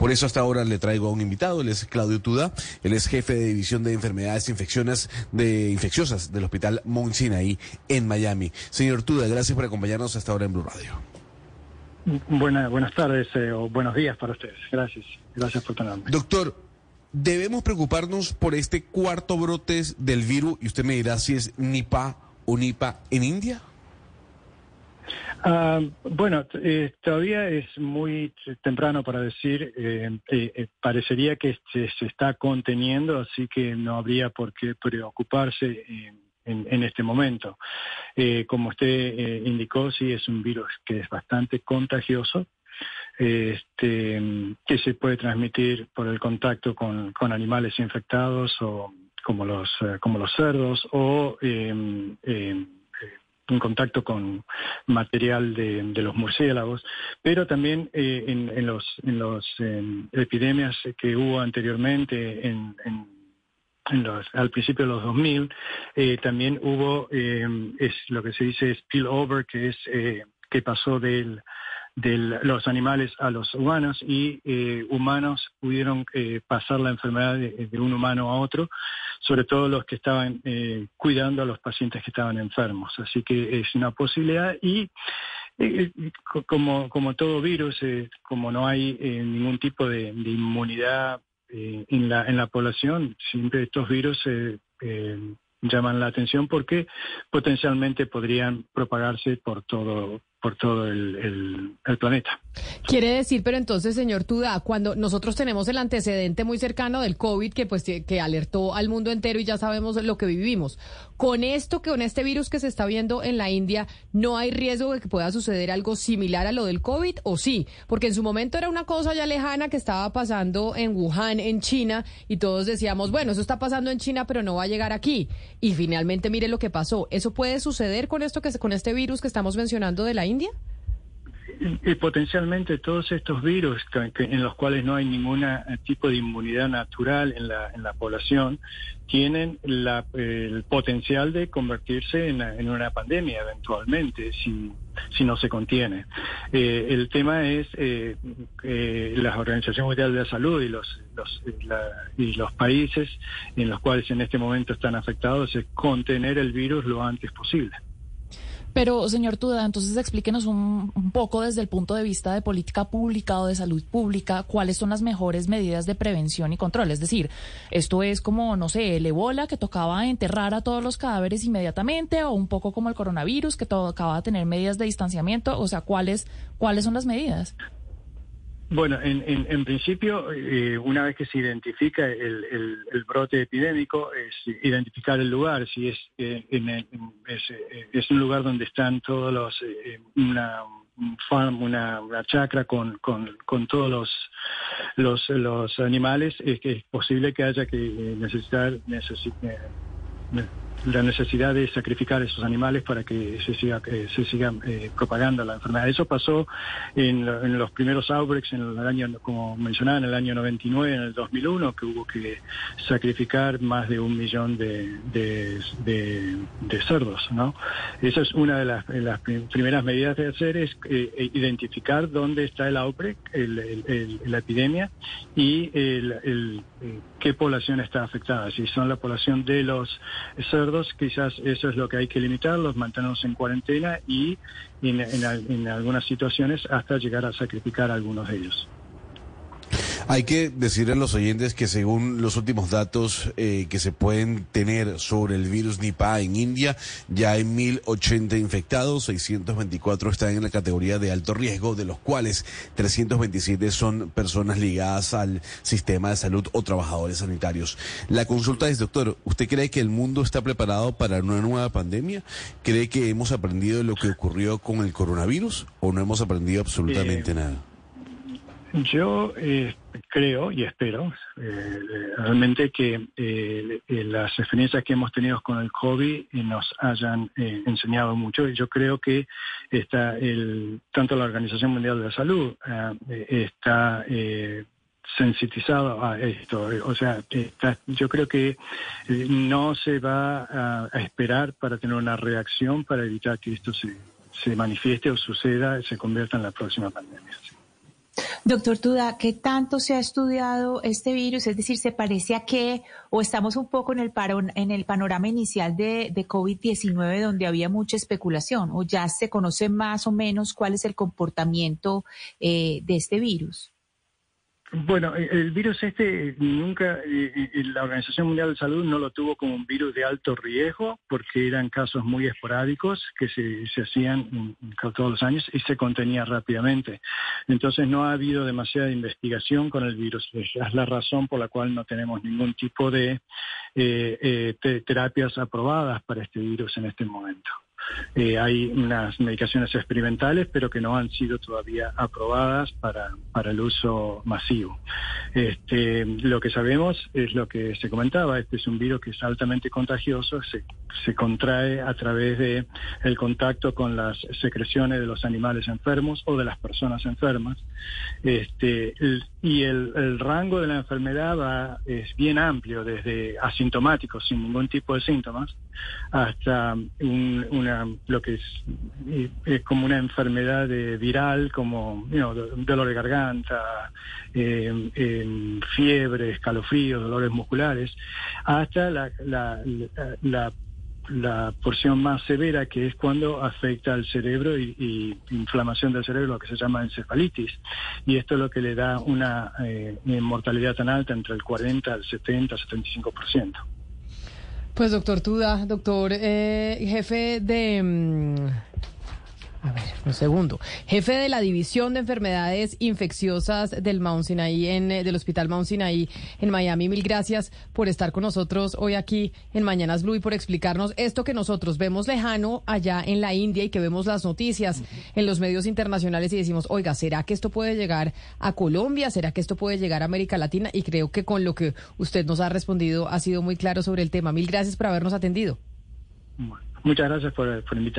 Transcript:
Por eso hasta ahora le traigo a un invitado, él es Claudio Tuda, él es jefe de división de enfermedades infecciosas de, infecciosas del Hospital Mount Sinai en Miami. Señor Tuda, gracias por acompañarnos hasta ahora en Blue Radio. buenas tardes eh, o buenos días para ustedes. Gracias. Gracias por tenerme. Doctor, ¿debemos preocuparnos por este cuarto brote del virus? Y usted me dirá si es Nipah o Nipah en India. Ah, bueno, eh, todavía es muy temprano para decir, eh, eh, parecería que se, está conteniendo, así que no habría por qué preocuparse en, este momento. como usted indicó, sí es un virus que es bastante contagioso, este, que se puede transmitir por el contacto con, animales infectados o como los, como los cerdos o en contacto con material de, los murciélagos, pero también eh, en, los, en los epidemias que hubo anteriormente en, al principio de los 2000, eh, también hubo eh, es lo que se dice spillover, que es que pasó de los animales a los humanos y eh, humanos pudieron eh, pasar la enfermedad de, un humano a otro, sobre todo los que estaban eh, cuidando a los pacientes que estaban enfermos. Así que es una posibilidad y como, como todo virus, como no hay ningún tipo de, inmunidad en, la, en la población, siempre estos virus llaman la atención porque potencialmente podrían propagarse por todo por todo el, planeta. Quiere decir, pero entonces, señor Tuda, cuando nosotros tenemos el antecedente muy cercano del COVID que pues que alertó al mundo entero y ya sabemos lo que vivimos, con esto que con este virus que se está viendo en la India, ¿no hay riesgo de que pueda suceder algo similar a lo del COVID o sí? Porque en su momento era una cosa ya lejana que estaba pasando en Wuhan, en China, y todos decíamos, bueno, eso está pasando en China, pero no va a llegar aquí. Y finalmente mire lo que pasó. ¿Eso puede suceder con esto que con este virus que estamos mencionando de la India? Y potencialmente todos estos virus en los cuales no hay ningún tipo de inmunidad natural en la, en la población tienen el potencial de convertirse en, una pandemia eventualmente si, si no se contiene. Eh, el tema es eh, eh, la Organización Mundial de la Salud y los, los y los países en los cuales en este momento están afectados es contener el virus lo antes posible. Pero, señor Tuda, entonces explíquenos un, poco desde el punto de vista de política pública o de salud pública, cuáles son las mejores medidas de prevención y control. Es decir, esto es como, no sé, el ebola que tocaba enterrar a todos los cadáveres inmediatamente o un poco como el coronavirus que tocaba tener medidas de distanciamiento. O sea, ¿cuáles, cuáles son las medidas? Bueno, en, en, principio, eh, una vez que se identifica el, el, brote epidémico, es identificar el lugar, si es, eh, en, eh, es, un lugar donde están todos los, una farm, una, chacra con, con, con todos los, los, los animales, es que es posible que haya que necesitar, necesitar la necesidad de sacrificar esos animales para que se siga se siga eh, propagando la enfermedad. Eso pasó en, los primeros outbreaks en el año, como mencionaba, en el año 99, en el 2001, que hubo que sacrificar más de un millón de, de, cerdos, ¿no? Esa es una de las, primeras medidas de hacer es eh, eh, identificar dónde está el outbreak, la epidemia y el, qué población está afectada. Si son la población de los cerdos quizás eso es lo que hay que limitarlos, mantenerlos en cuarentena y en algunas situaciones hasta llegar a sacrificar algunos de ellos. Hay que decirle a los oyentes que según los últimos datos eh, que se pueden tener sobre el virus Nipah en India, ya hay 1.080 infectados, 624 están en la categoría de alto riesgo, de los cuales 327 son personas ligadas al sistema de salud o trabajadores sanitarios. La consulta es, doctor, ¿usted cree que el mundo está preparado para una nueva pandemia? ¿Cree que hemos aprendido lo que ocurrió con el coronavirus o no hemos aprendido absolutamente nada? Yo eh, creo y espero eh, realmente que eh, las experiencias que hemos tenido con el COVID nos hayan enseñado mucho y yo creo que está el, tanto la Organización Mundial de la Salud está sensitizado a esto. O sea, yo creo que no se va a, esperar para tener una reacción para evitar que esto se, se manifieste o suceda se convierta en la próxima pandemia. Doctor Tuda, ¿qué tanto se ha estudiado este virus? Es decir, ¿se parece a qué? ¿O estamos un poco en el, en el panorama inicial de, COVID-19 donde había mucha especulación? ¿O ya se conoce más o menos cuál es el comportamiento eh, de este virus? Bueno, eh, el virus este nunca, eh, eh, la Organización Mundial de Salud no lo tuvo como un virus de alto riesgo porque eran casos muy esporádicos que se, hacían todos los años y se contenía rápidamente. Entonces no ha habido demasiada investigación con el virus. Es la razón por la cual no tenemos ningún tipo de terapias aprobadas para este virus en este momento. Eh, hay unas medicaciones experimentales, pero que no han sido todavía aprobadas para, para el uso masivo. Este, lo que sabemos es lo que se comentaba, este es un virus que es altamente contagioso, se, se contrae a través de el contacto con las secreciones de los animales enfermos o de las personas enfermas. Este, y el, rango de la enfermedad va, es bien amplio, desde asintomáticos, sin ningún tipo de síntomas, hasta una, lo que es, es como una enfermedad viral, como dolor de garganta, eh, eh, fiebre, escalofríos, dolores musculares, hasta la, la, la, la porción más severa, que es cuando afecta al cerebro y, inflamación del cerebro, lo que se llama encefalitis. Y esto es lo que le da una eh, mortalidad tan alta, entre el 40 al 70, 75%. Pues doctor Tuda, doctor eh, jefe de... Mm, a ver, un segundo. Jefe de la División de Enfermedades Infecciosas del Mount Sinai en, eh, del Hospital Mount Sinai en Miami. Mil gracias por estar con nosotros hoy aquí en Mañanas Blue y por explicarnos esto que nosotros vemos lejano allá en la India y que vemos las noticias en los medios internacionales y decimos, oiga, ¿será que esto puede llegar a Colombia? ¿Será que esto puede llegar a América Latina? Y creo que con lo que usted nos ha respondido ha sido muy claro sobre el tema. Mil gracias por habernos atendido. Muchas gracias por, por invitar.